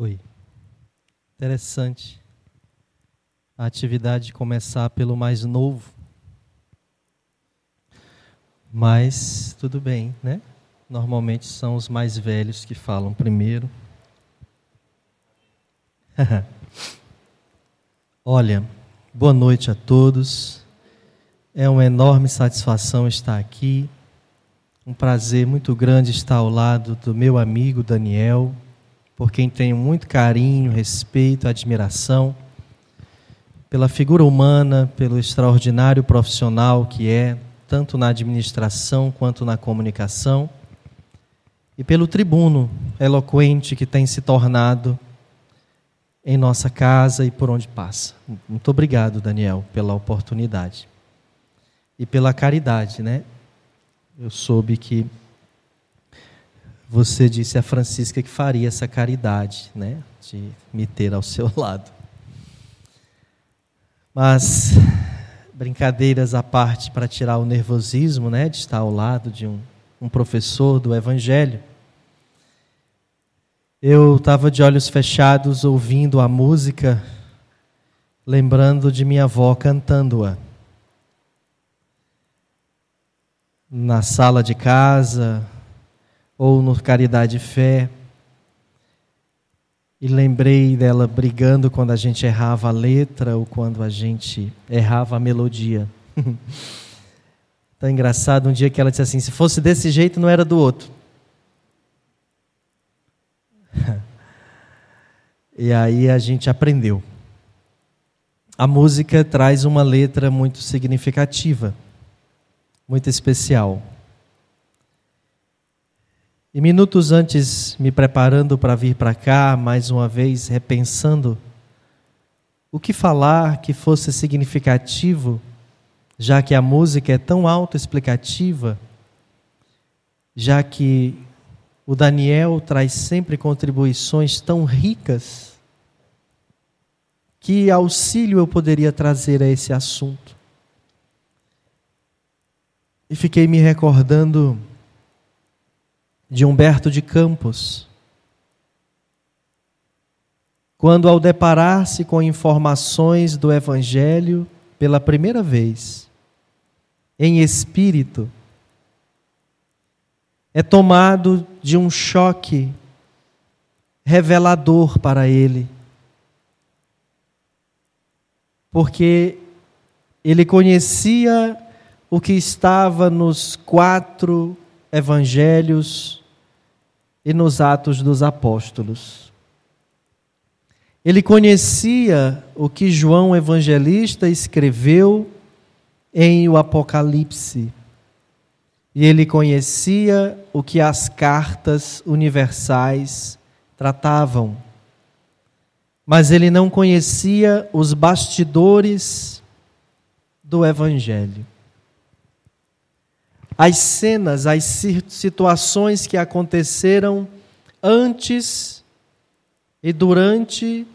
Oi. Interessante a atividade começar pelo mais novo. Mas tudo bem, né? Normalmente são os mais velhos que falam primeiro. Olha, boa noite a todos. É uma enorme satisfação estar aqui. Um prazer muito grande estar ao lado do meu amigo Daniel, por quem tenho muito carinho, respeito, admiração pela figura humana, pelo extraordinário profissional que é, tanto na administração quanto na comunicação, e pelo tribuno eloquente que tem se tornado em nossa casa e por onde passa. Muito obrigado, Daniel, pela oportunidade. E pela caridade, né? Eu soube que você disse a Francisca que faria essa caridade, né? De me ter ao seu lado. Mas, brincadeiras à parte, para tirar o nervosismo né, de estar ao lado de um, um professor do Evangelho, eu estava de olhos fechados ouvindo a música, lembrando de minha avó cantando-a. Na sala de casa, ou no Caridade e Fé, e lembrei dela brigando quando a gente errava a letra ou quando a gente errava a melodia. Tão engraçado um dia que ela disse assim: se fosse desse jeito, não era do outro. e aí a gente aprendeu. A música traz uma letra muito significativa, muito especial. E minutos antes, me preparando para vir para cá, mais uma vez repensando o que falar que fosse significativo, já que a música é tão autoexplicativa, já que o Daniel traz sempre contribuições tão ricas, que auxílio eu poderia trazer a esse assunto? E fiquei me recordando de Humberto de Campos. Quando, ao deparar-se com informações do Evangelho pela primeira vez, em espírito, é tomado de um choque revelador para ele. Porque ele conhecia o que estava nos quatro evangelhos e nos Atos dos Apóstolos. Ele conhecia o que João Evangelista escreveu em o Apocalipse. E ele conhecia o que as cartas universais tratavam. Mas ele não conhecia os bastidores do Evangelho as cenas, as situações que aconteceram antes e durante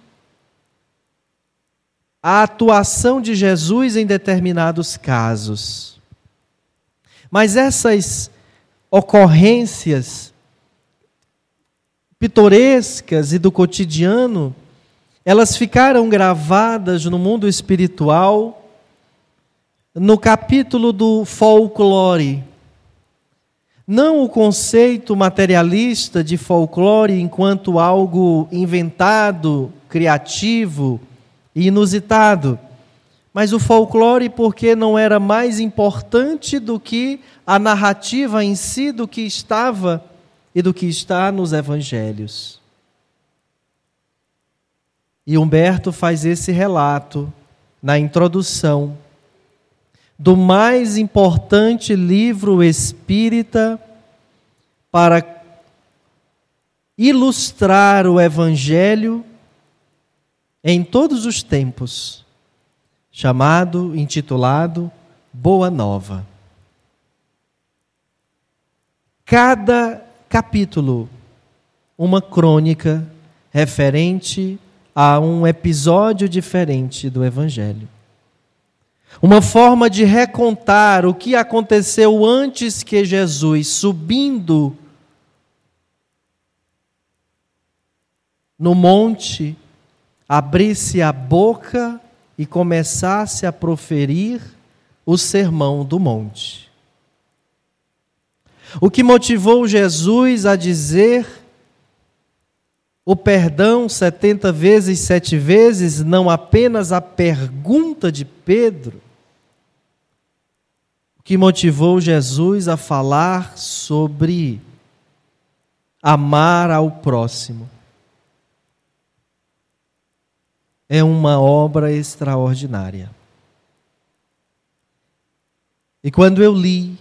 a atuação de Jesus em determinados casos. Mas essas ocorrências pitorescas e do cotidiano, elas ficaram gravadas no mundo espiritual no capítulo do folclore não o conceito materialista de folclore enquanto algo inventado, criativo e inusitado, mas o folclore porque não era mais importante do que a narrativa em si do que estava e do que está nos evangelhos. E Humberto faz esse relato na introdução do mais importante livro espírita para ilustrar o Evangelho em todos os tempos, chamado, intitulado Boa Nova. Cada capítulo, uma crônica referente a um episódio diferente do Evangelho. Uma forma de recontar o que aconteceu antes que Jesus, subindo no monte, abrisse a boca e começasse a proferir o sermão do monte. O que motivou Jesus a dizer o perdão setenta vezes, sete vezes, não apenas a pergunta de Pedro, que motivou Jesus a falar sobre amar ao próximo. É uma obra extraordinária. E quando eu li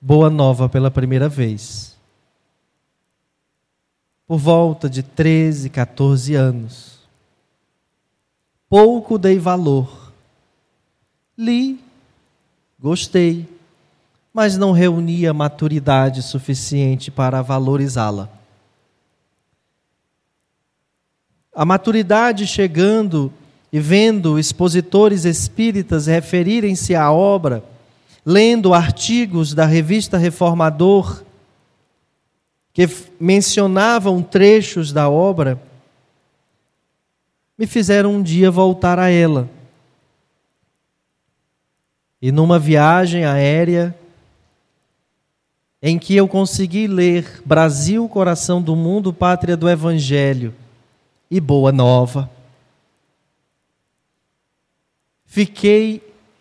Boa Nova pela primeira vez, por volta de 13, 14 anos, pouco dei valor. Li, gostei, mas não reunia maturidade suficiente para valorizá-la. A maturidade chegando e vendo expositores espíritas referirem-se à obra, lendo artigos da revista Reformador que mencionavam trechos da obra, me fizeram um dia voltar a ela. E numa viagem aérea, em que eu consegui ler Brasil, Coração do Mundo, Pátria do Evangelho e Boa Nova, fiquei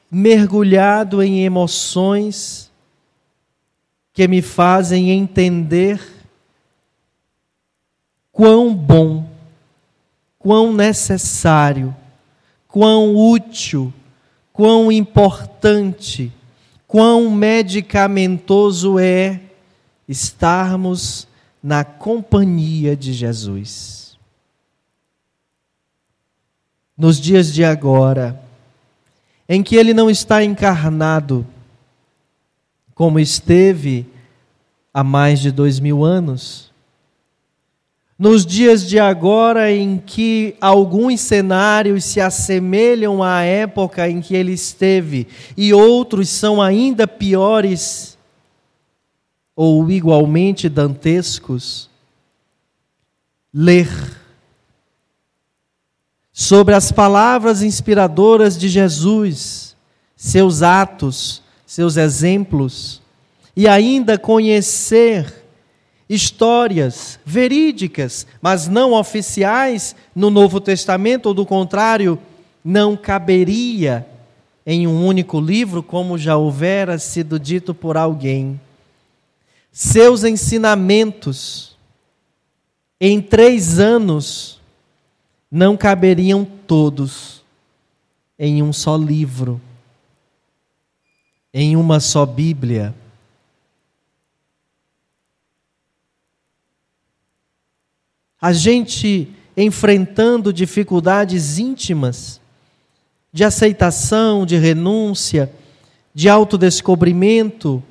mergulhado em emoções que me fazem entender quão bom, quão necessário, quão útil, quão importante, quão medicamentoso é estarmos na companhia de Jesus. Nos dias de agora, em que ele não está encarnado, como esteve há mais de dois mil anos. Nos dias de agora, em que alguns cenários se assemelham à época em que ele esteve e outros são ainda piores ou igualmente dantescos, ler sobre as palavras inspiradoras de Jesus, seus atos, seus exemplos, e ainda conhecer histórias verídicas, mas não oficiais no Novo Testamento, ou do contrário, não caberia em um único livro, como já houvera sido dito por alguém. Seus ensinamentos, em três anos, não caberiam todos em um só livro, em uma só Bíblia. A gente enfrentando dificuldades íntimas de aceitação, de renúncia, de autodescobrimento,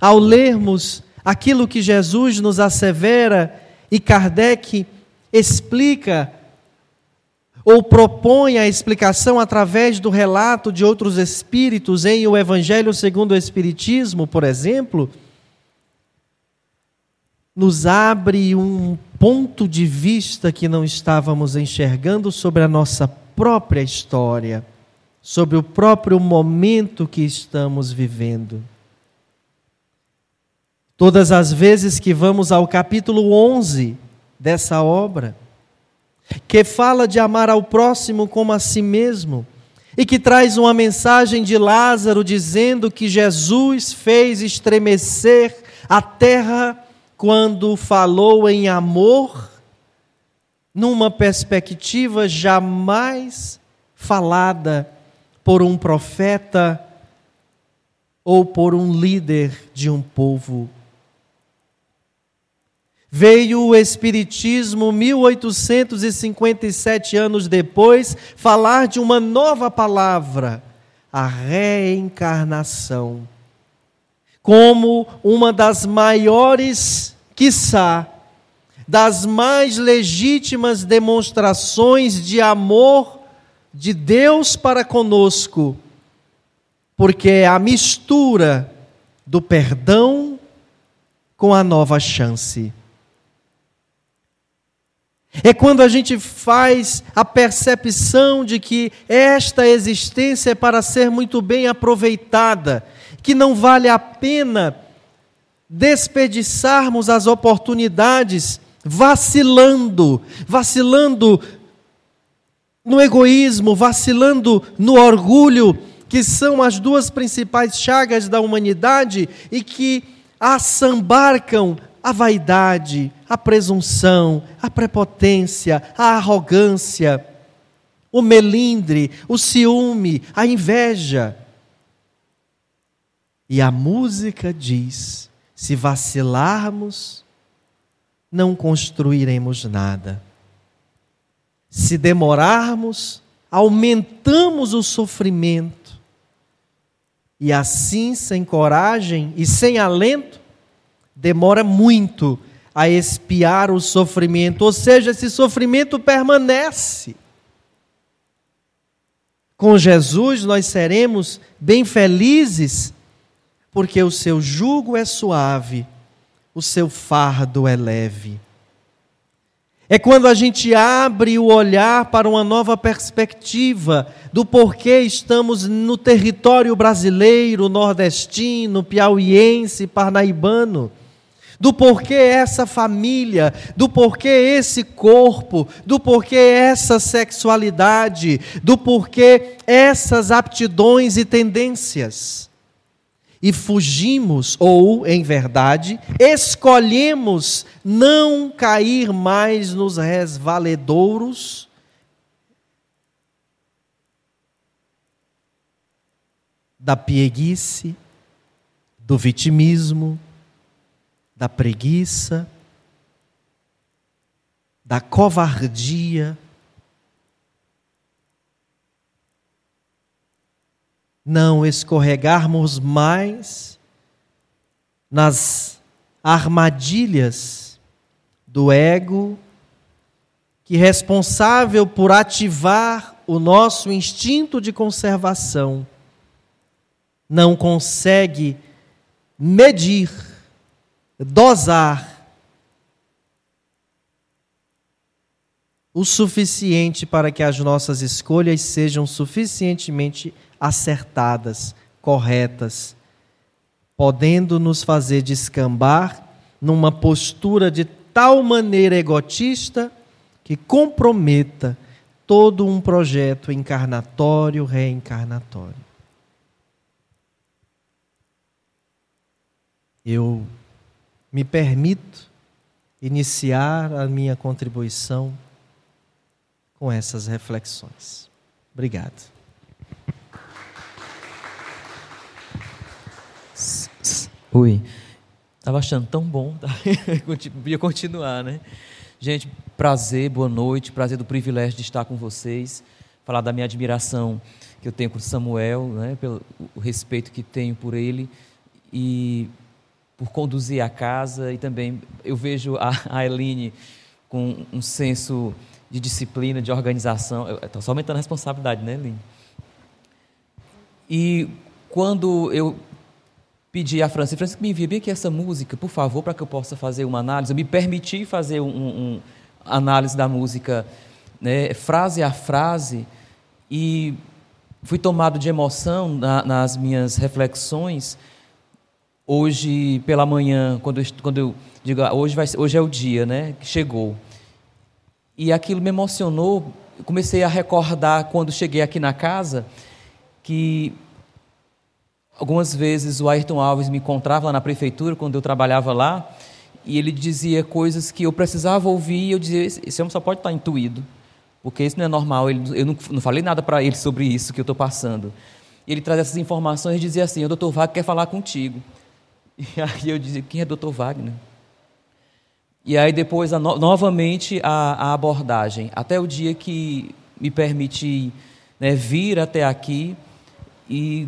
ao lermos aquilo que Jesus nos assevera e Kardec explica ou propõe a explicação através do relato de outros espíritos em o Evangelho segundo o Espiritismo, por exemplo, nos abre um ponto de vista que não estávamos enxergando sobre a nossa própria história, sobre o próprio momento que estamos vivendo. Todas as vezes que vamos ao capítulo 11 dessa obra, que fala de amar ao próximo como a si mesmo, e que traz uma mensagem de Lázaro dizendo que Jesus fez estremecer a terra quando falou em amor, numa perspectiva jamais falada por um profeta ou por um líder de um povo. Veio o Espiritismo 1857 anos depois falar de uma nova palavra, a reencarnação, como uma das maiores, quiçá, das mais legítimas demonstrações de amor de Deus para conosco, porque é a mistura do perdão com a nova chance. É quando a gente faz a percepção de que esta existência é para ser muito bem aproveitada, que não vale a pena desperdiçarmos as oportunidades vacilando, vacilando no egoísmo, vacilando no orgulho, que são as duas principais chagas da humanidade e que assambarcam a vaidade, a presunção, a prepotência, a arrogância, o melindre, o ciúme, a inveja. E a música diz: se vacilarmos, não construiremos nada. Se demorarmos, aumentamos o sofrimento. E assim, sem coragem e sem alento, demora muito a espiar o sofrimento, ou seja, esse sofrimento permanece. Com Jesus nós seremos bem felizes, porque o seu jugo é suave, o seu fardo é leve. É quando a gente abre o olhar para uma nova perspectiva do porquê estamos no território brasileiro, nordestino, piauiense, parnaibano do porquê essa família, do porquê esse corpo, do porquê essa sexualidade, do porquê essas aptidões e tendências. E fugimos, ou, em verdade, escolhemos não cair mais nos resvaledouros da pieguice, do vitimismo, da preguiça, da covardia. Não escorregarmos mais nas armadilhas do ego, que responsável por ativar o nosso instinto de conservação, não consegue medir dosar o suficiente para que as nossas escolhas sejam suficientemente acertadas, corretas, podendo nos fazer descambar numa postura de tal maneira egotista que comprometa todo um projeto encarnatório, reencarnatório. Eu me permito iniciar a minha contribuição com essas reflexões. Obrigado. Oi. Estava achando tão bom, tá? podia continuar, né? Gente, prazer, boa noite, prazer do privilégio de estar com vocês, falar da minha admiração que eu tenho por Samuel, né? pelo o respeito que tenho por ele e por conduzir a casa e também eu vejo a, a Eline com um senso de disciplina, de organização. Está só aumentando a responsabilidade, né, Eline? E quando eu pedi a Francis, Francis, me envia bem aqui essa música, por favor, para que eu possa fazer uma análise. Eu me permiti fazer uma um, análise da música, né, frase a frase, e fui tomado de emoção na, nas minhas reflexões hoje pela manhã, quando eu, quando eu digo, ah, hoje, vai, hoje é o dia, né, que chegou. E aquilo me emocionou, comecei a recordar quando cheguei aqui na casa, que algumas vezes o Ayrton Alves me encontrava lá na prefeitura, quando eu trabalhava lá, e ele dizia coisas que eu precisava ouvir, e eu dizia, esse homem só pode estar intuído, porque isso não é normal, ele, eu não, não falei nada para ele sobre isso que eu estou passando. E ele traz essas informações e dizia assim, o doutor Wagner quer falar contigo. E aí eu dizia, quem é doutor Wagner? E aí depois, a, novamente, a, a, abordagem. Até o dia que me permiti né, vir até aqui e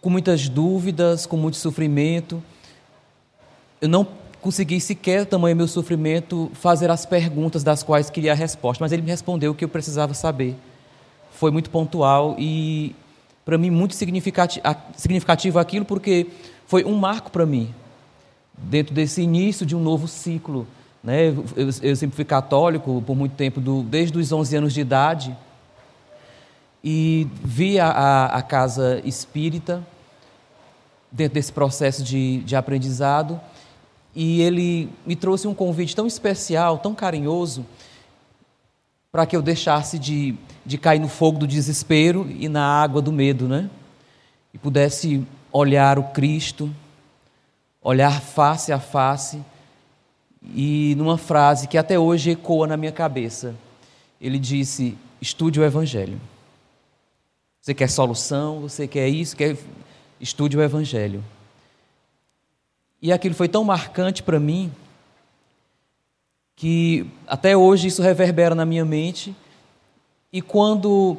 com muitas dúvidas, com muito sofrimento, eu não consegui sequer, tamanho meu sofrimento, fazer as perguntas das quais queria a resposta, mas ele me respondeu o que eu precisava saber. Foi muito pontual e, para mim, muito significativo, aquilo, porque foi um marco para mim, dentro desse início de um novo ciclo Né? Eu, eu, sempre fui católico por muito tempo, do, desde os 11 anos de idade, e vi a, a, a casa espírita dentro desse processo de, de aprendizado, e ele me trouxe um convite tão especial, tão carinhoso, para que eu deixasse de, de cair no fogo do desespero e na água do medo, né? E pudesse olhar o Cristo, olhar face a face, e numa frase que até hoje ecoa na minha cabeça, ele disse: estude o Evangelho. Você quer solução, você quer isso, quer estude o Evangelho. E aquilo foi tão marcante para mim que até hoje isso reverbera na minha mente. E quando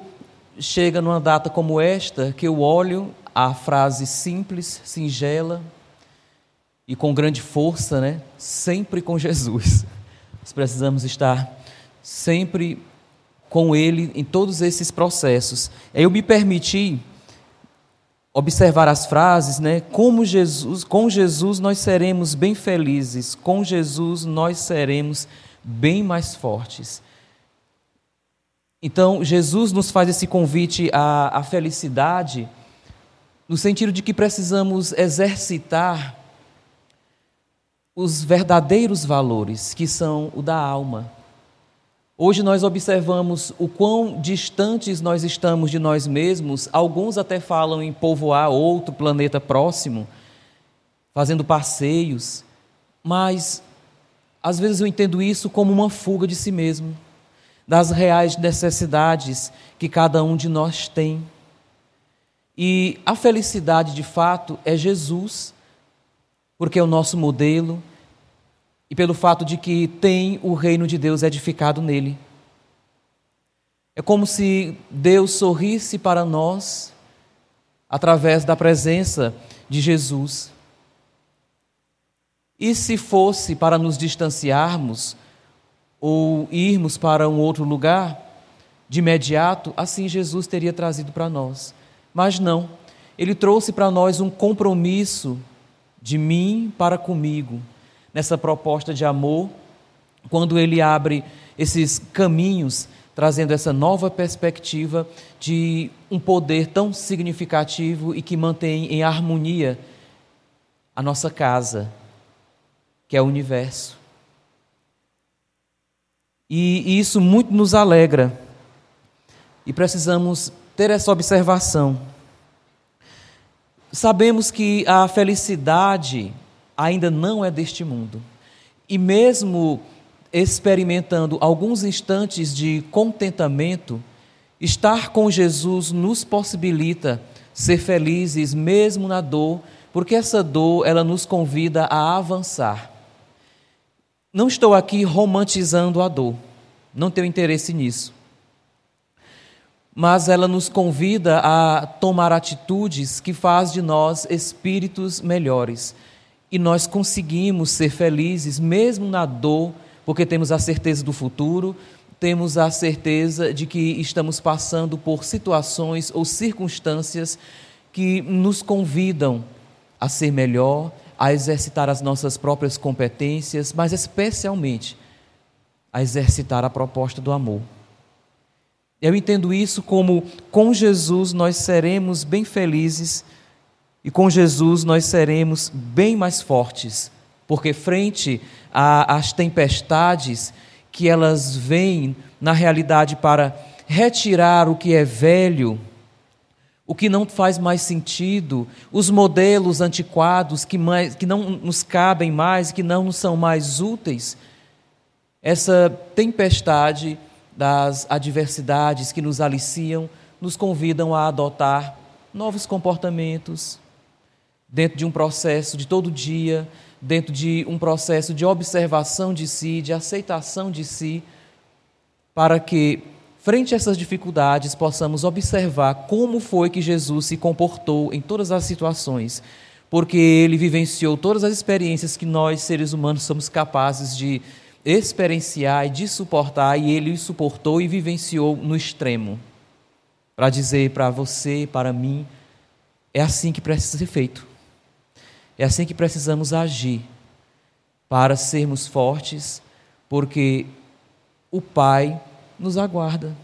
chega numa data como esta, que eu olho a frase simples, singela e com grande força, né? Sempre com Jesus. Nós precisamos estar sempre com Ele em todos esses processos. Eu me permiti observar as frases, né? Como Jesus, com Jesus nós seremos bem felizes, com Jesus nós seremos bem mais fortes. Então, Jesus nos faz esse convite à, à felicidade, no sentido de que precisamos exercitar os verdadeiros valores, que são o da alma. Hoje nós observamos o quão distantes nós estamos de nós mesmos, alguns até falam em povoar outro planeta próximo, fazendo passeios, mas às vezes eu entendo isso como uma fuga de si mesmo, das reais necessidades que cada um de nós tem. E a felicidade de fato é Jesus, porque é o nosso modelo, e pelo fato de que tem o reino de Deus edificado nele. É como se Deus sorrisse para nós através da presença de Jesus. E se fosse para nos distanciarmos ou irmos para um outro lugar, de imediato, assim Jesus teria trazido para nós. Mas não, ele trouxe para nós um compromisso de mim para comigo nessa proposta de amor, quando ele abre esses caminhos, trazendo essa nova perspectiva de um poder tão significativo e que mantém em harmonia a nossa casa, que é o universo. E isso muito nos alegra. E precisamos ter essa observação. Sabemos que a felicidade ainda não é deste mundo. E mesmo experimentando alguns instantes de contentamento, estar com Jesus nos possibilita ser felizes mesmo na dor, porque essa dor ela nos convida a avançar. Não estou aqui romantizando a dor, não tenho interesse nisso. Mas ela nos convida a tomar atitudes que faz de nós espíritos melhores e nós conseguimos ser felizes mesmo na dor, porque temos a certeza do futuro, temos a certeza de que estamos passando por situações ou circunstâncias que nos convidam a ser melhor, a exercitar as nossas próprias competências, mas especialmente a exercitar a proposta do amor. Eu entendo isso como com Jesus nós seremos bem felizes e com Jesus nós seremos bem mais fortes, porque frente às tempestades que elas vêm na realidade para retirar o que é velho, o que não faz mais sentido, os modelos antiquados que, mais, que não nos cabem mais, que não são mais úteis, essa tempestade das adversidades que nos aliciam nos convidam a adotar novos comportamentos, dentro de um processo de todo dia, dentro de um processo de observação de si, de aceitação de si, para que, frente a essas dificuldades, possamos observar como foi que Jesus se comportou em todas as situações, porque ele vivenciou todas as experiências que nós, seres humanos, somos capazes de experienciar e de suportar, e ele suportou e vivenciou no extremo. Para dizer para você, para mim, é assim que precisa ser feito. É assim que precisamos agir para sermos fortes, porque o Pai nos aguarda.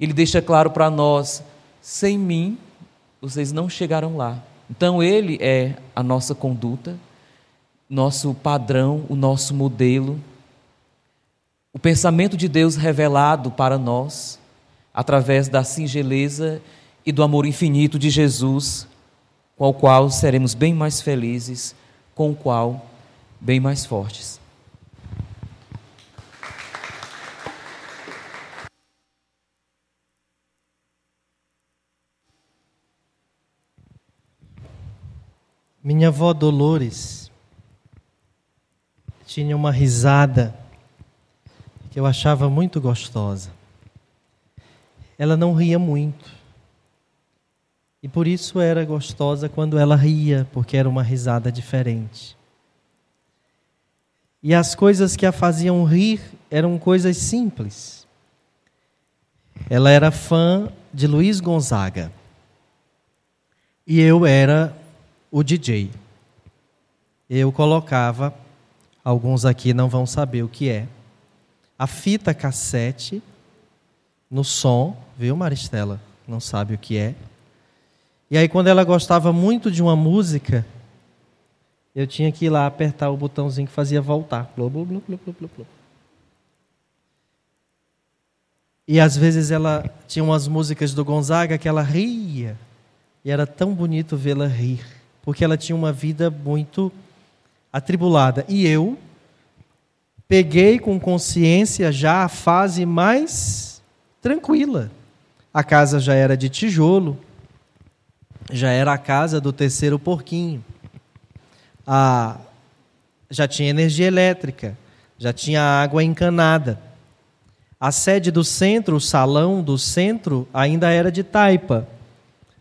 Ele deixa claro para nós: sem mim, vocês não chegarão lá. Então, Ele é a nossa conduta, nosso padrão, o nosso modelo, o pensamento de Deus revelado para nós, através da singeleza e do amor infinito de Jesus, com o qual seremos bem mais felizes, com o qual bem mais fortes. Minha avó Dolores tinha uma risada que eu achava muito gostosa. Ela não ria muito. E por isso era gostosa quando ela ria, porque era uma risada diferente. E as coisas que a faziam rir eram coisas simples. Ela era fã de Luiz Gonzaga. E eu era o DJ. Eu colocava, alguns aqui não vão saber o que é, a fita cassete no som, viu, Maristela? Não sabe o que é. E aí, quando ela gostava muito de uma música, eu tinha que ir lá apertar o botãozinho que fazia voltar. Blu, blu, blu, blu, blu, blu. E às vezes ela tinha umas músicas do Gonzaga que ela ria. E era tão bonito vê-la rir porque ela tinha uma vida muito atribulada. E eu peguei com consciência já a fase mais tranquila. A casa já era de tijolo, já era a casa do terceiro porquinho. A, já tinha energia elétrica, já tinha água encanada. A sede do centro, o salão do centro, ainda era de taipa,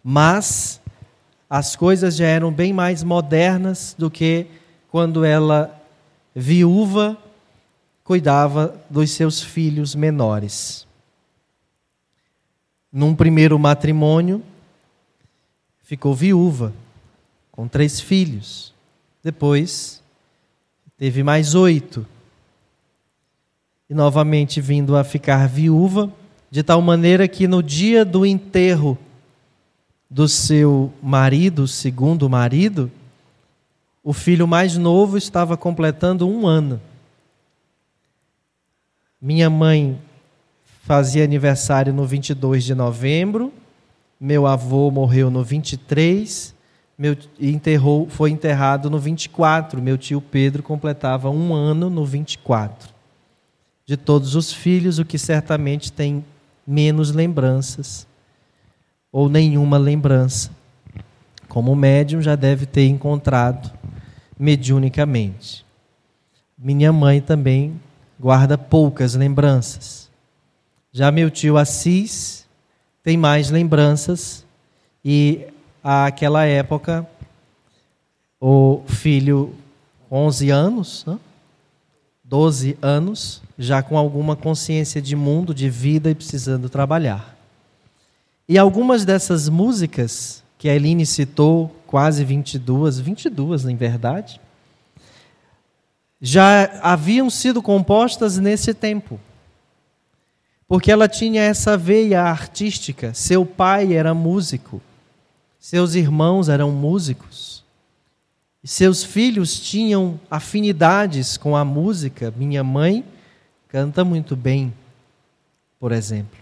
mas as coisas já eram bem mais modernas do que quando ela, viúva, cuidava dos seus filhos menores. Num primeiro matrimônio, ficou viúva, com três filhos. Depois, teve mais oito. E novamente vindo a ficar viúva, de tal maneira que no dia do enterro do seu marido, segundo marido, o filho mais novo estava completando um ano. Minha mãe fazia aniversário no 22 de novembro, meu avô morreu no 23, meu, enterrou, foi enterrado no 24. Meu tio Pedro completava um ano no 24. De todos os filhos, o que certamente tem menos lembranças ou nenhuma lembrança. Como médium já deve ter encontrado mediunicamente. Minha mãe também guarda poucas lembranças. Já meu tio Assis tem mais lembranças e àquela época o filho 11 anos, né? 12 anos, já com alguma consciência de mundo, de vida e precisando trabalhar. E algumas dessas músicas que a Eline citou, quase 22, 22 em verdade, já haviam sido compostas nesse tempo. Porque ela tinha essa veia artística. Seu pai era músico, seus irmãos eram músicos, seus filhos tinham afinidades com a música. Minha mãe canta muito bem, por exemplo.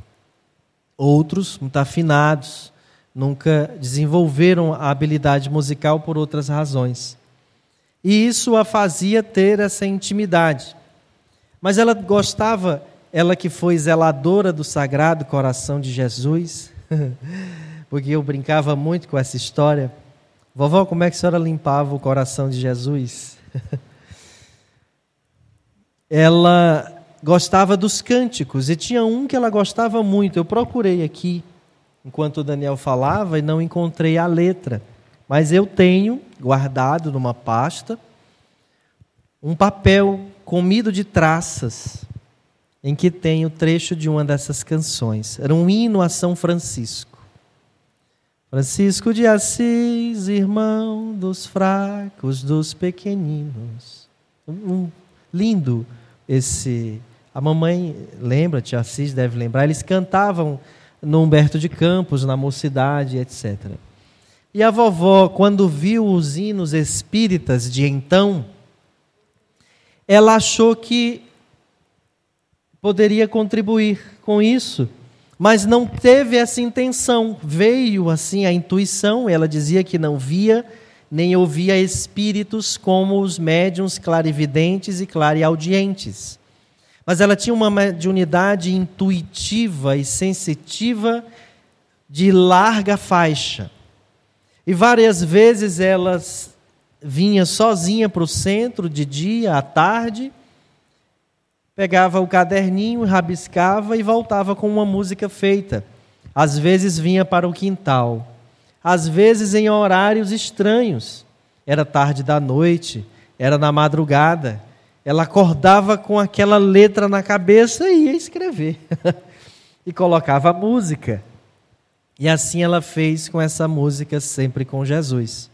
Outros, muito afinados, nunca desenvolveram a habilidade musical por outras razões. E isso a fazia ter essa intimidade. Mas ela gostava, ela que foi zeladora do Sagrado Coração de Jesus, porque eu brincava muito com essa história. Vovó, como é que a senhora limpava o coração de Jesus? ela gostava dos cânticos e tinha um que ela gostava muito. Eu procurei aqui enquanto o Daniel falava e não encontrei a letra, mas eu tenho guardado numa pasta um papel comido de traças em que tem o trecho de uma dessas canções. Era um hino a São Francisco. Francisco de Assis, irmão dos fracos, dos pequeninos. Um lindo esse. A mamãe lembra, tia Assis deve lembrar, eles cantavam no Humberto de Campos, na mocidade, etc. E a vovó, quando viu os hinos espíritas de então, ela achou que poderia contribuir com isso, mas não teve essa intenção. Veio assim a intuição, ela dizia que não via nem ouvia espíritos como os médiums clarividentes e clareaudientes. Mas ela tinha uma mediunidade intuitiva e sensitiva de larga faixa. E várias vezes ela vinha sozinha para o centro de dia, à tarde, pegava o caderninho, rabiscava e voltava com uma música feita. Às vezes vinha para o quintal, às vezes em horários estranhos. Era tarde da noite, era na madrugada. Ela acordava com aquela letra na cabeça e ia escrever. e colocava a música. E assim ela fez com essa música sempre com Jesus.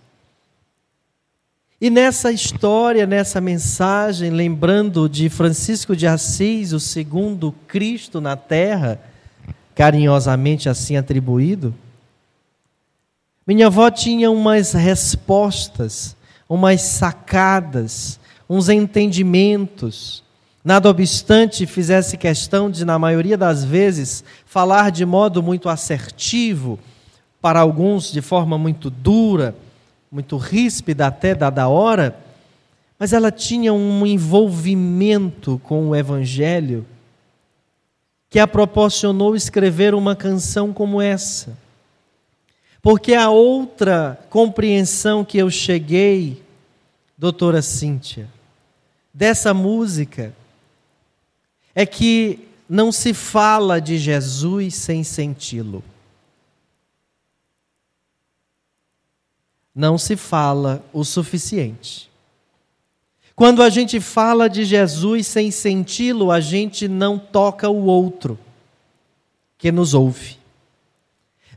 E nessa história, nessa mensagem, lembrando de Francisco de Assis, o segundo Cristo na terra, carinhosamente assim atribuído, minha avó tinha umas respostas, umas sacadas, uns entendimentos. Nada obstante, fizesse questão de, na maioria das vezes, falar de modo muito assertivo, para alguns de forma muito dura, muito ríspida até dada hora, mas ela tinha um envolvimento com o Evangelho que a proporcionou escrever uma canção como essa. Porque a outra compreensão que eu cheguei, doutora Cíntia, dessa música, é que não se fala de Jesus sem senti-lo. Não se fala o suficiente. Quando a gente fala de Jesus sem senti-lo, a gente não toca o outro que nos ouve.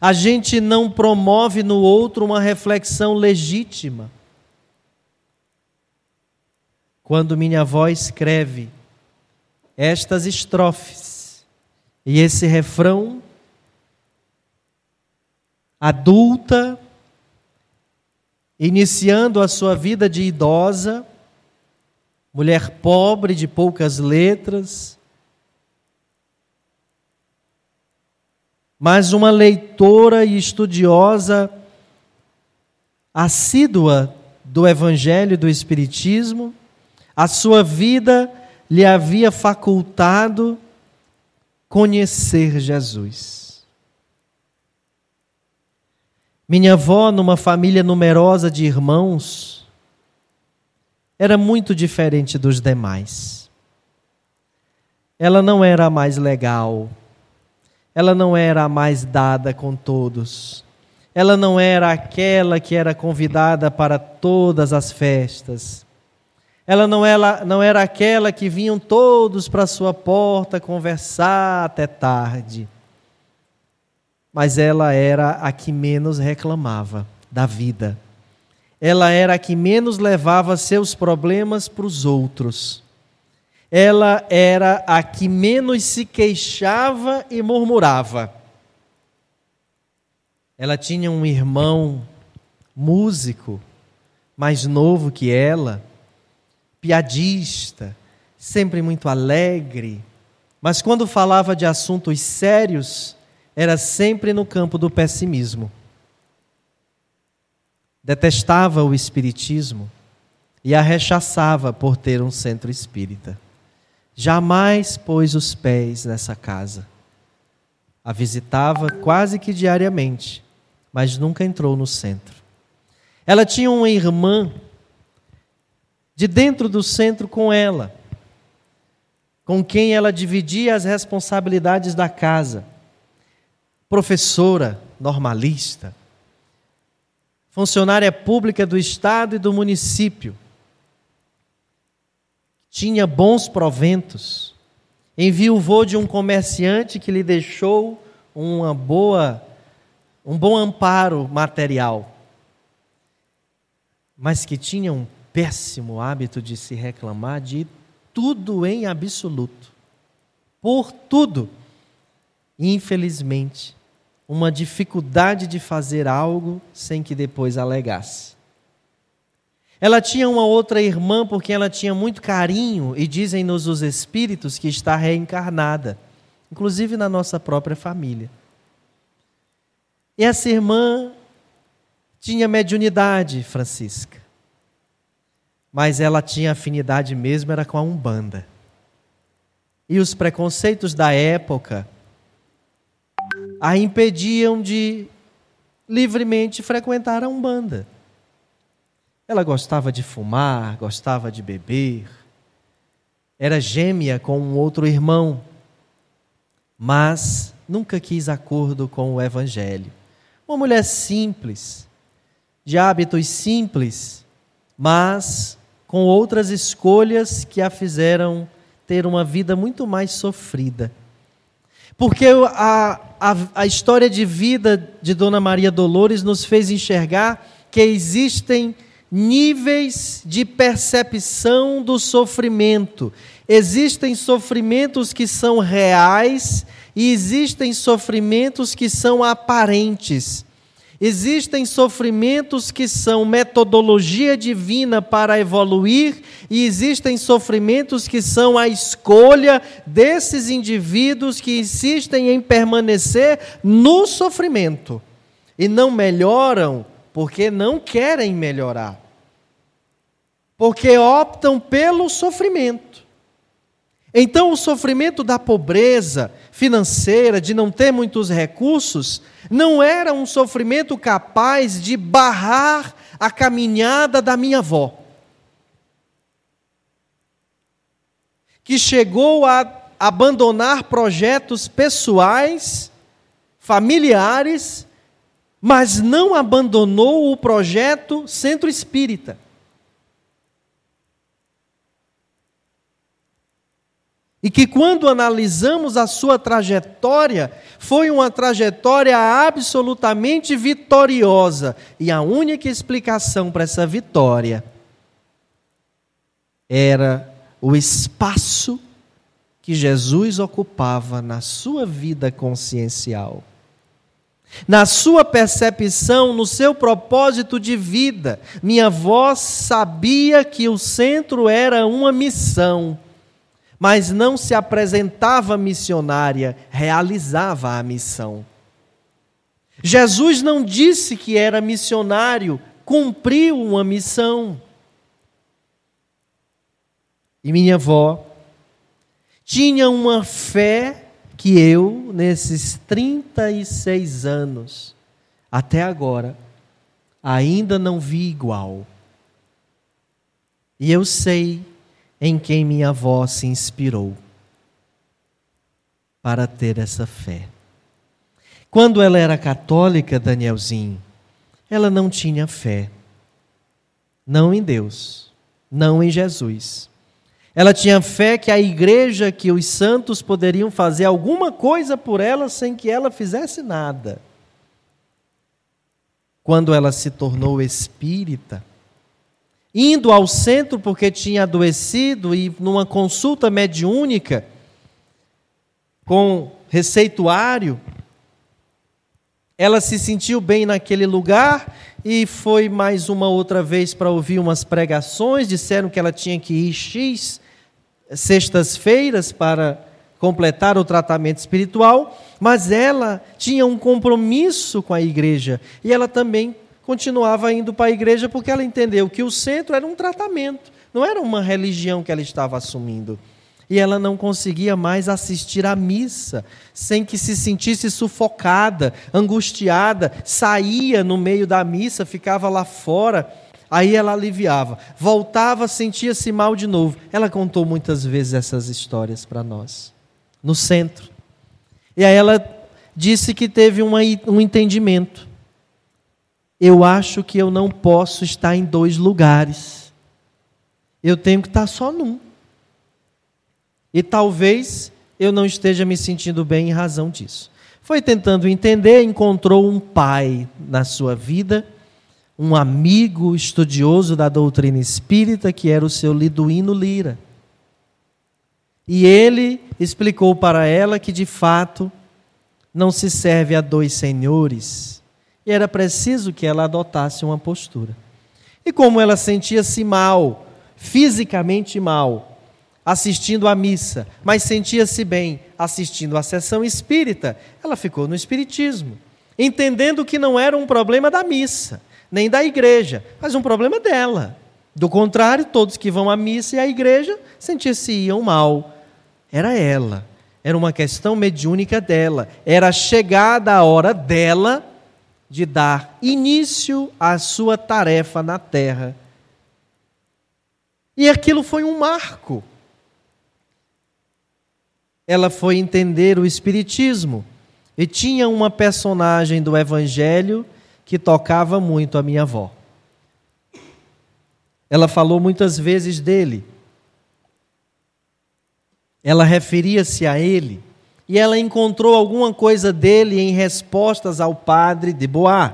A gente não promove no outro uma reflexão legítima. Quando minha avó escreve estas estrofes e esse refrão, adulta, iniciando a sua vida de idosa, mulher pobre, de poucas letras, mas uma leitora e estudiosa assídua do Evangelho e do Espiritismo, a sua vida lhe havia facultado conhecer Jesus. Minha avó, numa família numerosa de irmãos, era muito diferente dos demais. Ela não era a mais legal, ela não era a mais dada com todos, ela não era aquela que era convidada para todas as festas. Ela não era, não era aquela que vinham todos para sua porta conversar até tarde mas ela era a que menos reclamava da vida. Ela era a que menos levava seus problemas para os outros. Ela era a que menos se queixava e murmurava. Ela tinha um irmão músico, mais novo que ela, piadista, sempre muito alegre, mas quando falava de assuntos sérios, era sempre no campo do pessimismo. Detestava o espiritismo e a rechaçava por ter um centro espírita. Jamais pôs os pés nessa casa. A visitava quase que diariamente, mas nunca entrou no centro. Ela tinha uma irmã de dentro do centro com ela, com quem ela dividia as responsabilidades da casa professora normalista, funcionária pública do Estado e do município, tinha bons proventos, enviou de um comerciante que lhe deixou uma boa, um bom amparo material, mas que tinha um péssimo hábito de se reclamar de tudo em absoluto. Por tudo. Infelizmente, uma dificuldade de fazer algo sem que depois alegasse. Ela tinha uma outra irmã porque ela tinha muito carinho, e dizem-nos os espíritos que está reencarnada, inclusive na nossa própria família. E essa irmã tinha mediunidade, Francisca. Mas ela tinha afinidade mesmo era com a Umbanda. E os preconceitos da época a impediam de livremente frequentar a Umbanda. Ela gostava de fumar, gostava de beber, era gêmea com um outro irmão, mas nunca quis acordo com o Evangelho. Uma mulher simples, de hábitos simples, mas com outras escolhas que a fizeram ter uma vida muito mais sofrida. Porque a, a, a história de vida de Dona Maria Dolores nos fez enxergar que existem níveis de percepção do sofrimento. Existem sofrimentos que são reais e existem sofrimentos que são aparentes. Existem sofrimentos que são metodologia divina para evoluir, e existem sofrimentos que são a escolha desses indivíduos que insistem em permanecer no sofrimento e não melhoram porque não querem melhorar porque optam pelo sofrimento. Então, o sofrimento da pobreza financeira, de não ter muitos recursos, não era um sofrimento capaz de barrar a caminhada da minha avó, que chegou a abandonar projetos pessoais, familiares, mas não abandonou o projeto centro espírita. E que quando analisamos a sua trajetória, foi uma trajetória absolutamente vitoriosa. E a única explicação para essa vitória era o espaço que Jesus ocupava na sua vida consciencial. Na sua percepção, no seu propósito de vida, minha voz sabia que o centro era uma missão mas não se apresentava missionária, realizava a missão. Jesus não disse que era missionário, cumpriu uma missão. E minha avó tinha uma fé que eu, nesses 36 anos, até agora, ainda não vi igual. E eu sei em quem minha avó se inspirou para ter essa fé. Quando ela era católica, Danielzinho, ela não tinha fé. Não em Deus, não em Jesus. Ela tinha fé que a igreja, que os santos poderiam fazer alguma coisa por ela sem que ela fizesse nada. Quando ela se tornou espírita, indo ao centro porque tinha adoecido e numa consulta mediúnica com receituário, ela se sentiu bem naquele lugar e foi mais uma outra vez para ouvir umas pregações, disseram que ela tinha que ir X sextas-feiras para completar o tratamento espiritual, mas ela tinha um compromisso com a igreja e ela também continuava indo para a igreja porque ela entendeu que o centro era um tratamento, não era uma religião que ela estava assumindo. E ela não conseguia mais assistir à missa sem que se sentisse sufocada, angustiada, saía no meio da missa, ficava lá fora. Aí ela aliviava, voltava, sentia-se mal de novo. Ela contou muitas vezes essas histórias para nós, no centro. E aí ela disse que teve um entendimento eu acho que eu não posso estar em dois lugares. Eu tenho que estar só num. E talvez eu não esteja me sentindo bem em razão disso. Foi tentando entender, encontrou um pai na sua vida, um amigo estudioso da doutrina espírita, que era o seu Liduíno Lira. E ele explicou para ela que de fato não se serve a dois senhores, e era preciso que ela adotasse uma postura. E como ela sentia-se mal, fisicamente mal, assistindo à missa, mas sentia-se bem assistindo à sessão espírita, ela ficou no espiritismo, entendendo que não era um problema da missa, nem da igreja, mas um problema dela. Do contrário, todos que vão à missa e à igreja sentiam-se mal. Era ela. Era uma questão mediúnica dela. Era chegada a hora dela de dar início à sua tarefa na terra. E aquilo foi um marco. Ela foi entender o Espiritismo e tinha uma personagem do Evangelho que tocava muito a minha avó. Ela falou muitas vezes dele. Ela referia-se a ele e ela encontrou alguma coisa dele em respostas ao padre de Bois,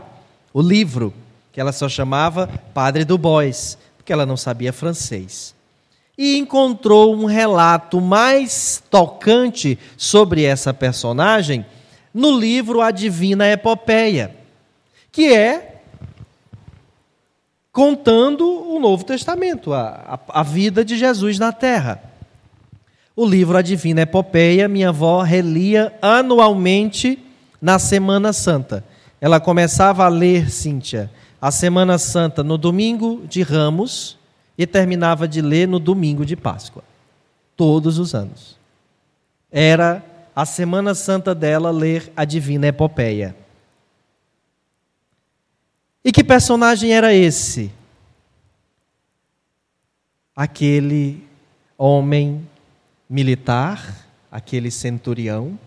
o livro que ela só chamava Padre do Bois, porque ela não sabia francês. E encontrou um relato mais tocante sobre essa personagem no livro A Divina Epopeia, que é contando o Novo Testamento, a, a, a vida de Jesus na terra. O livro A Divina Epopeia, minha avó relia anualmente na Semana Santa. Ela começava a ler, Cíntia, a Semana Santa no domingo de Ramos e terminava de ler no domingo de Páscoa. Todos os anos. Era a Semana Santa dela ler a Divina Epopeia. E que personagem era esse? Aquele homem militar, aquele centurião,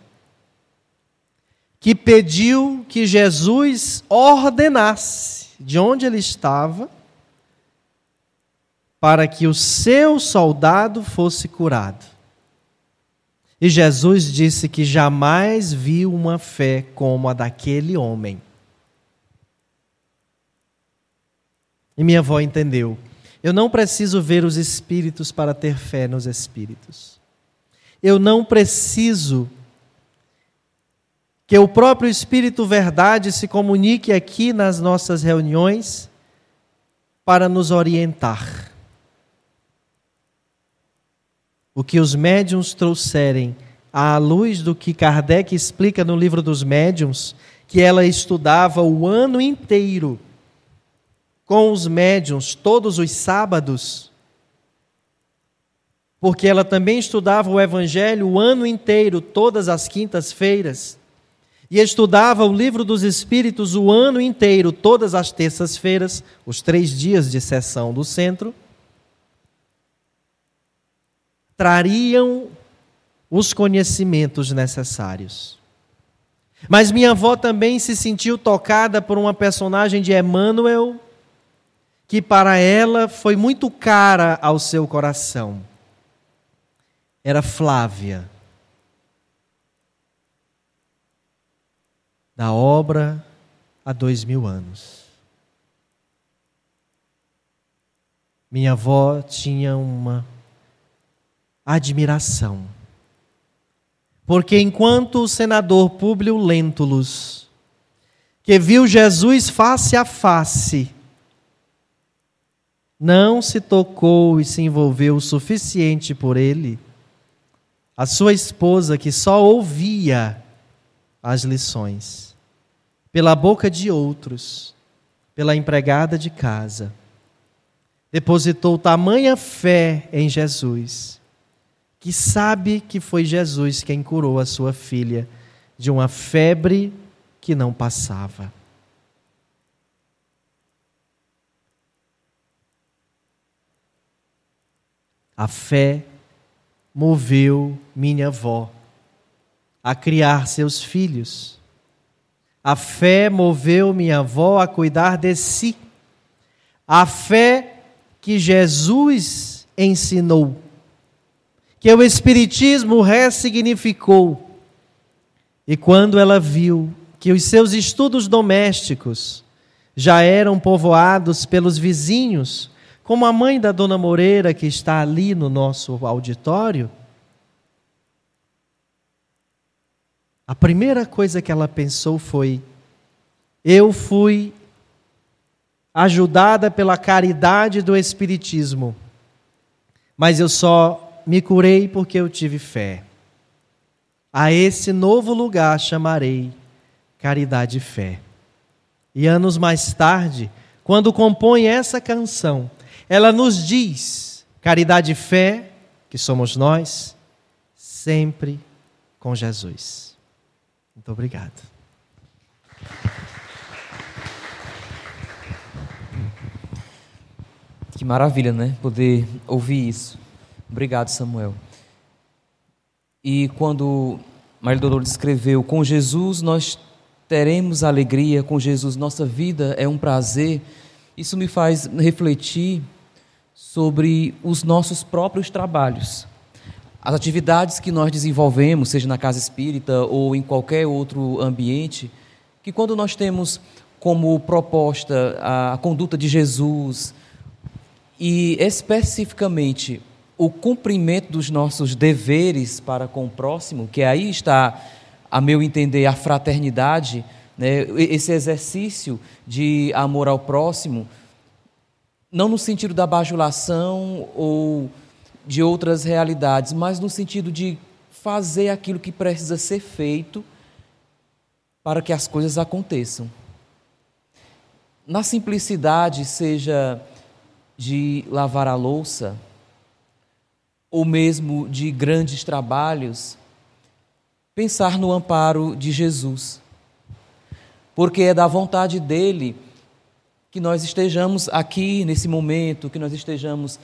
que pediu que Jesus ordenasse de onde ele estava para que o seu soldado fosse curado. E Jesus disse que jamais viu uma fé como a daquele homem. E minha avó entendeu. Eu não preciso ver os espíritos para ter fé nos espíritos. Eu não preciso que o próprio Espírito Verdade se comunique aqui nas nossas reuniões para nos orientar. O que os médiums trouxerem à luz do que Kardec explica no livro dos médiums, que ela estudava o ano inteiro com os médiums todos os sábados, porque ela também estudava o Evangelho o ano inteiro, todas as quintas-feiras, e estudava o livro dos Espíritos o ano inteiro, todas as terças-feiras, os três dias de sessão do centro, trariam os conhecimentos necessários. Mas minha avó também se sentiu tocada por uma personagem de Emmanuel que para ela foi muito cara ao seu coração. Era Flávia. Da obra há dois mil anos. Minha avó tinha uma admiração. Porque enquanto o senador Públio Lentulus, que viu Jesus face a face, não se tocou e se envolveu o suficiente por ele, a sua esposa, que só ouvia as lições, pela boca de outros, pela empregada de casa, depositou tamanha fé em Jesus, que sabe que foi Jesus quem curou a sua filha de uma febre que não passava. A fé moveu minha avó a criar seus filhos. A fé moveu minha avó a cuidar de si. A fé que Jesus ensinou, que o Espiritismo ressignificou. E quando ela viu que os seus estudos domésticos já eram povoados pelos vizinhos como a mãe da dona Moreira, que está ali no nosso auditório, A primeira coisa que ela pensou foi: eu fui ajudada pela caridade do Espiritismo, mas eu só me curei porque eu tive fé. A esse novo lugar chamarei caridade e fé. E anos mais tarde, quando compõe essa canção, ela nos diz: caridade e fé, que somos nós, sempre com Jesus. Muito obrigado. Que maravilha, né? Poder ouvir isso. Obrigado, Samuel. E quando Maria Dolores escreveu: Com Jesus nós teremos alegria, com Jesus nossa vida é um prazer, isso me faz refletir sobre os nossos próprios trabalhos. As atividades que nós desenvolvemos, seja na casa espírita ou em qualquer outro ambiente, que quando nós temos como proposta a conduta de Jesus, e especificamente o cumprimento dos nossos deveres para com o próximo, que aí está, a meu entender, a fraternidade, né? esse exercício de amor ao próximo, não no sentido da bajulação ou de outras realidades, mas no sentido de fazer aquilo que precisa ser feito para que as coisas aconteçam. Na simplicidade, seja de lavar a louça, ou mesmo de grandes trabalhos, pensar no amparo de Jesus. Porque é da vontade dele que nós estejamos aqui nesse momento, que nós estejamos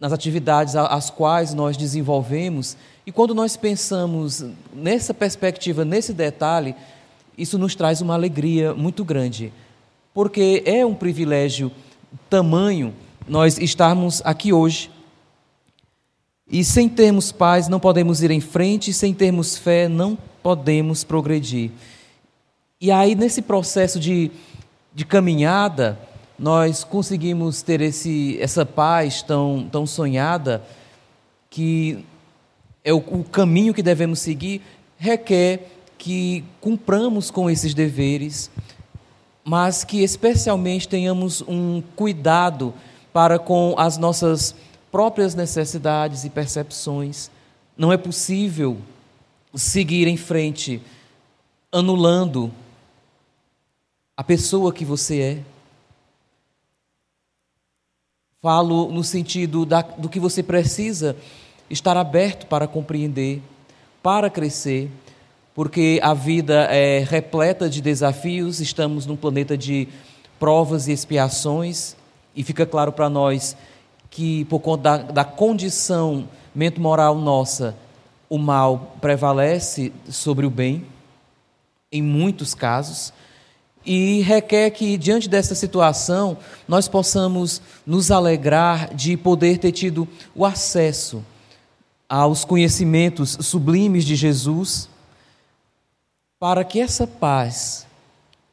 nas atividades às quais nós desenvolvemos. E quando nós pensamos nessa perspectiva, nesse detalhe, isso nos traz uma alegria muito grande, porque é um privilégio tamanho nós estarmos aqui hoje. E sem termos paz, não podemos ir em frente, sem termos fé, não podemos progredir. E aí, nesse processo de, de caminhada, nós conseguimos ter esse, essa paz tão, tão sonhada, que é o, o caminho que devemos seguir, requer que cumpramos com esses deveres, mas que especialmente tenhamos um cuidado para com as nossas próprias necessidades e percepções. Não é possível seguir em frente anulando a pessoa que você é. Falo no sentido da, do que você precisa estar aberto para compreender, para crescer, porque a vida é repleta de desafios, estamos num planeta de provas e expiações, e fica claro para nós que, por conta da, da condição mente-moral nossa, o mal prevalece sobre o bem, em muitos casos, e requer que, diante dessa situação, nós possamos nos alegrar de poder ter tido o acesso aos conhecimentos sublimes de Jesus, para que essa paz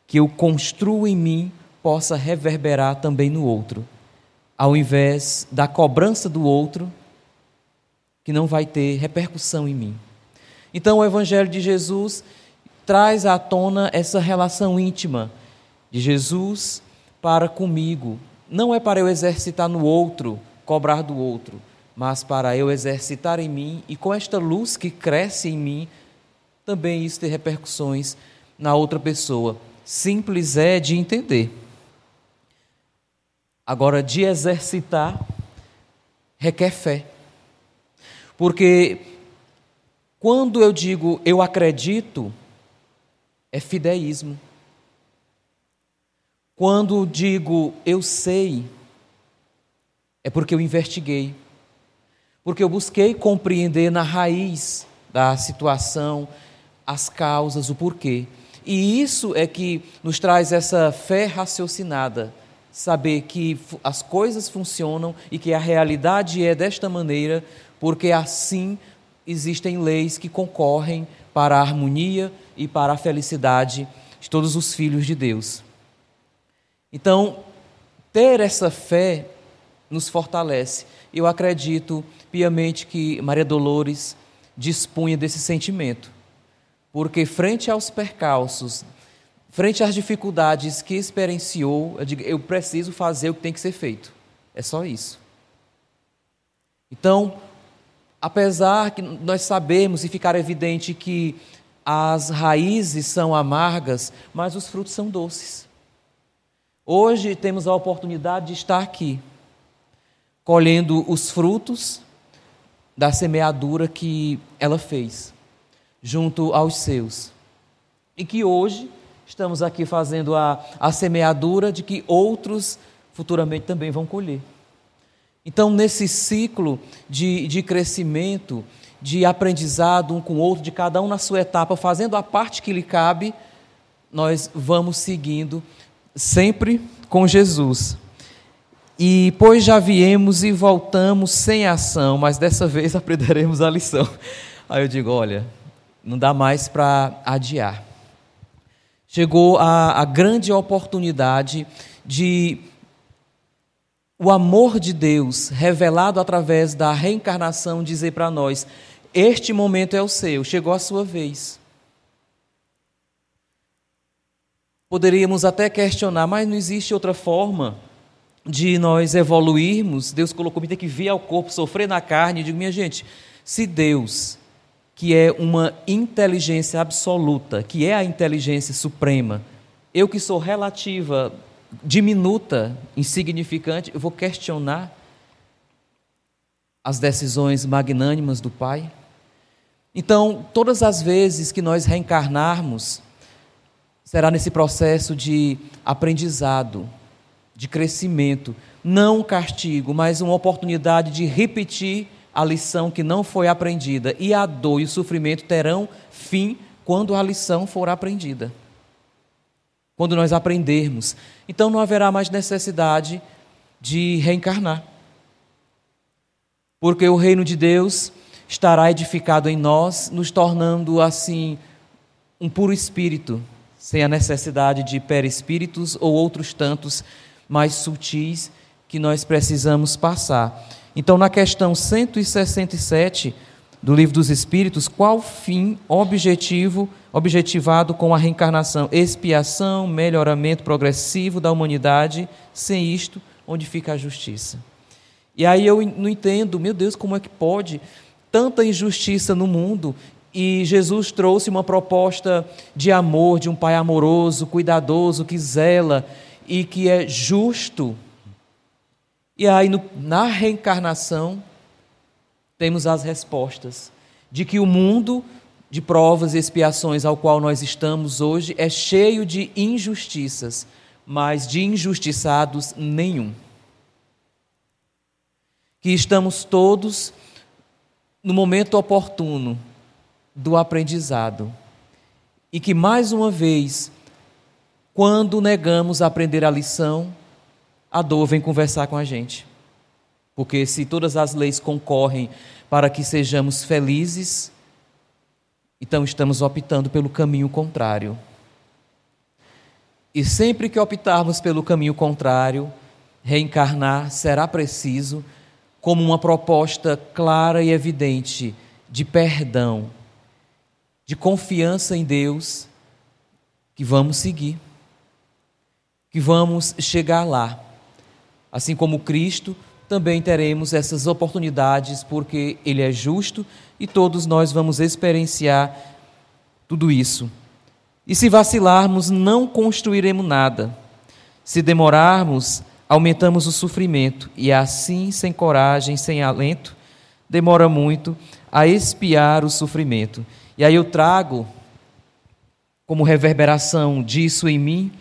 que eu construo em mim possa reverberar também no outro, ao invés da cobrança do outro, que não vai ter repercussão em mim. Então, o Evangelho de Jesus traz à tona essa relação íntima de Jesus para comigo. Não é para eu exercitar no outro, cobrar do outro, mas para eu exercitar em mim e com esta luz que cresce em mim, também isso ter repercussões na outra pessoa. Simples é de entender. Agora, de exercitar, requer fé. Porque quando eu digo eu acredito, é fideísmo. Quando digo eu sei, é porque eu investiguei. Porque eu busquei compreender na raiz da situação as causas, o porquê. E isso é que nos traz essa fé raciocinada saber que as coisas funcionam e que a realidade é desta maneira, porque assim existem leis que concorrem para a harmonia e para a felicidade de todos os filhos de Deus. Então, ter essa fé nos fortalece. Eu acredito piamente que Maria Dolores dispunha desse sentimento, porque frente aos percalços, frente às dificuldades que experienciou, eu, digo, eu preciso fazer o que tem que ser feito. É só isso. Então, apesar que nós sabemos e ficar evidente que as raízes são amargas, mas os frutos são doces. Hoje temos a oportunidade de estar aqui, colhendo os frutos da semeadura que ela fez, junto aos seus. E que hoje estamos aqui fazendo a, a semeadura de que outros futuramente também vão colher. Então, nesse ciclo de, de crescimento, de aprendizado um com o outro, de cada um na sua etapa, fazendo a parte que lhe cabe, nós vamos seguindo sempre com Jesus. E pois já viemos e voltamos sem ação, mas dessa vez aprenderemos a lição. Aí eu digo: olha, não dá mais para adiar. Chegou a, a grande oportunidade de o amor de Deus revelado através da reencarnação dizer para nós: este momento é o seu, chegou a sua vez. Poderíamos até questionar, mas não existe outra forma de nós evoluirmos. Deus colocou, tem que vir ao corpo, sofrer na carne. Eu digo, minha gente, se Deus, que é uma inteligência absoluta, que é a inteligência suprema, eu que sou relativa, diminuta, insignificante, eu vou questionar as decisões magnânimas do Pai? Então, todas as vezes que nós reencarnarmos, será nesse processo de aprendizado, de crescimento, não um castigo, mas uma oportunidade de repetir a lição que não foi aprendida. E a dor e o sofrimento terão fim quando a lição for aprendida. Quando nós aprendermos. Então não haverá mais necessidade de reencarnar. Porque o reino de Deus estará edificado em nós, nos tornando assim um puro espírito, sem a necessidade de perispíritos ou outros tantos mais sutis que nós precisamos passar. Então, na questão 167 do Livro dos Espíritos, qual fim objetivo objetivado com a reencarnação? Expiação, melhoramento progressivo da humanidade. Sem isto, onde fica a justiça? E aí eu não entendo, meu Deus, como é que pode tanta injustiça no mundo e Jesus trouxe uma proposta de amor, de um pai amoroso, cuidadoso, que zela e que é justo. E aí, no, na reencarnação, temos as respostas de que o mundo de provas e expiações ao qual nós estamos hoje é cheio de injustiças, mas de injustiçados nenhum que estamos todos no momento oportuno do aprendizado e que, mais uma vez, quando negamos aprender a lição, a dor vem conversar com a gente. Porque se todas as leis concorrem para que sejamos felizes, então estamos optando pelo caminho contrário. E sempre que optarmos pelo caminho contrário, reencarnar será preciso como uma proposta clara e evidente de perdão, de confiança em Deus, que vamos seguir, que vamos chegar lá. Assim como Cristo, também teremos essas oportunidades, porque Ele é justo e todos nós vamos experienciar tudo isso. E se vacilarmos, não construiremos nada. Se demorarmos, aumentamos o sofrimento e assim, sem coragem, sem alento, demora muito a expiar o sofrimento. E aí eu trago como reverberação disso em mim,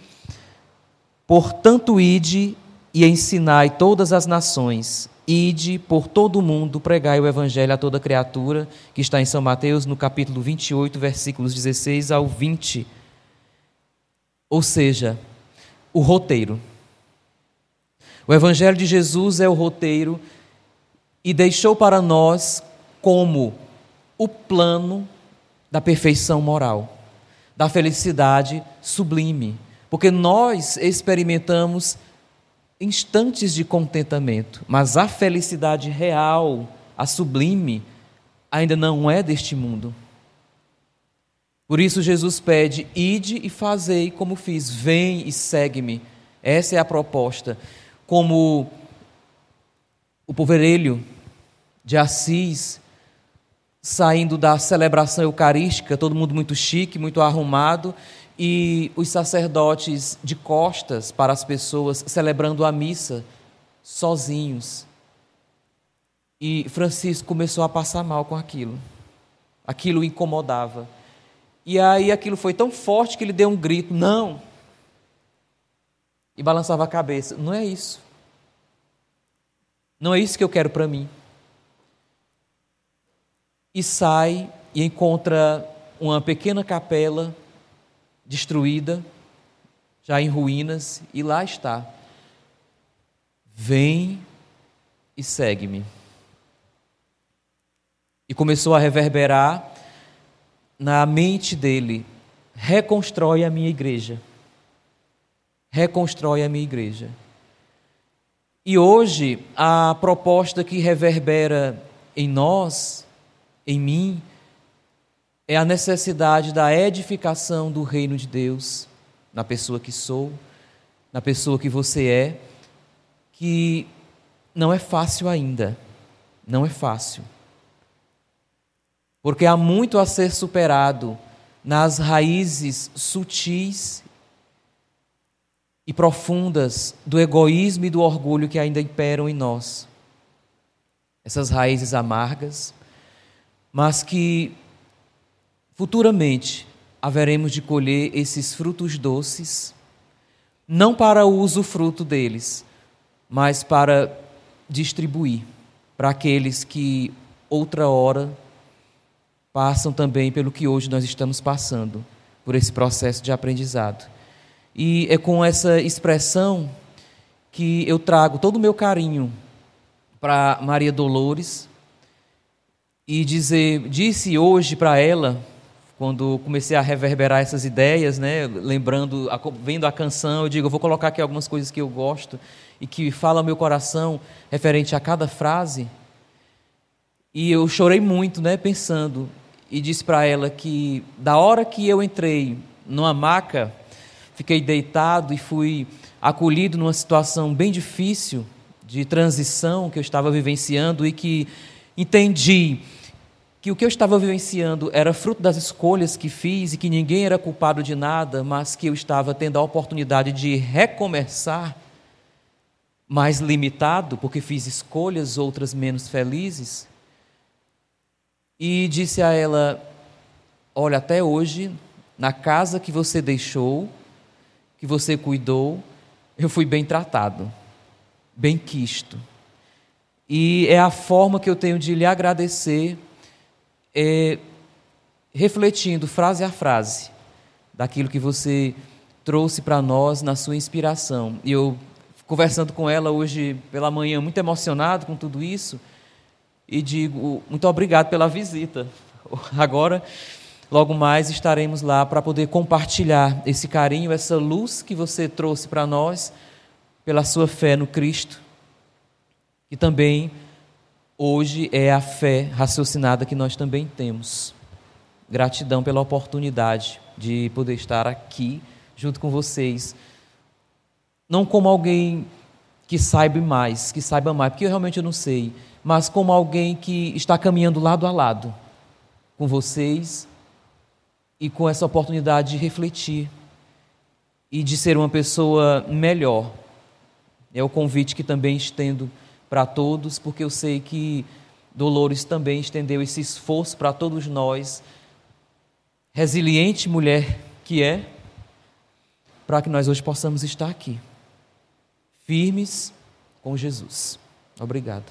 portanto, ide e ensinai todas as nações, ide por todo o mundo, pregai o evangelho a toda criatura, que está em São Mateus, no capítulo 28, versículos 16 ao 20. Ou seja, o roteiro. O Evangelho de Jesus é o roteiro e deixou para nós como o plano da perfeição moral, da felicidade sublime, porque nós experimentamos instantes de contentamento, mas a felicidade real, a sublime, ainda não é deste mundo. Por isso Jesus pede: ide e fazei como fiz, vem e segue-me. Essa é a proposta. Como o poverelho de Assis, saindo da celebração eucarística, todo mundo muito chique, muito arrumado, e os sacerdotes de costas para as pessoas celebrando a missa sozinhos. E Francisco começou a passar mal com aquilo. Aquilo o incomodava. E aí aquilo foi tão forte que ele deu um grito: Não! E balançava a cabeça: Não é isso. Não é isso que eu quero para mim. E sai e encontra uma pequena capela destruída, já em ruínas, e lá está. Vem e segue-me. E começou a reverberar na mente dele: reconstrói a minha igreja. Reconstrói a minha igreja. E hoje, a proposta que reverbera em nós, em mim, é a necessidade da edificação do reino de Deus na pessoa que sou, na pessoa que você é, que não é fácil ainda. Não é fácil. Porque há muito a ser superado nas raízes sutis e profundas do egoísmo e do orgulho que ainda imperam em nós. Essas raízes amargas, mas que Futuramente haveremos de colher esses frutos doces, não para o usufruto deles, mas para distribuir para aqueles que outra hora passam também pelo que hoje nós estamos passando, por esse processo de aprendizado. E é com essa expressão que eu trago todo o meu carinho para Maria Dolores e dizer, disse hoje para ela quando comecei a reverberar essas ideias, né, lembrando, vendo a canção, eu digo, eu vou colocar aqui algumas coisas que eu gosto e que fala meu coração referente a cada frase. E eu chorei muito, né, pensando e disse para ela que da hora que eu entrei numa maca, fiquei deitado e fui acolhido numa situação bem difícil de transição que eu estava vivenciando e que entendi que o que eu estava vivenciando era fruto das escolhas que fiz e que ninguém era culpado de nada, mas que eu estava tendo a oportunidade de recomeçar mais limitado, porque fiz escolhas, outras menos felizes. E disse a ela: Olha, até hoje, na casa que você deixou, que você cuidou, eu fui bem tratado, bem quisto. E é a forma que eu tenho de lhe agradecer é, refletindo frase a frase daquilo que você trouxe para nós na sua inspiração. E eu, conversando com ela hoje pela manhã, muito emocionado com tudo isso, e digo muito obrigado pela visita. Agora, logo mais, estaremos lá para poder compartilhar esse carinho, essa luz que você trouxe para nós, pela sua fé no Cristo, e também hoje é a fé raciocinada que nós também temos. Gratidão pela oportunidade de poder estar aqui junto com vocês. Não como alguém que saiba mais, que saiba mais, porque eu realmente não sei, mas como alguém que está caminhando lado a lado com vocês e com essa oportunidade de refletir e de ser uma pessoa melhor. É o convite que também estendo para todos, porque eu sei que Dolores também estendeu esse esforço para todos nós, resiliente mulher que é, para que nós hoje possamos estar aqui, firmes com Jesus. Obrigado.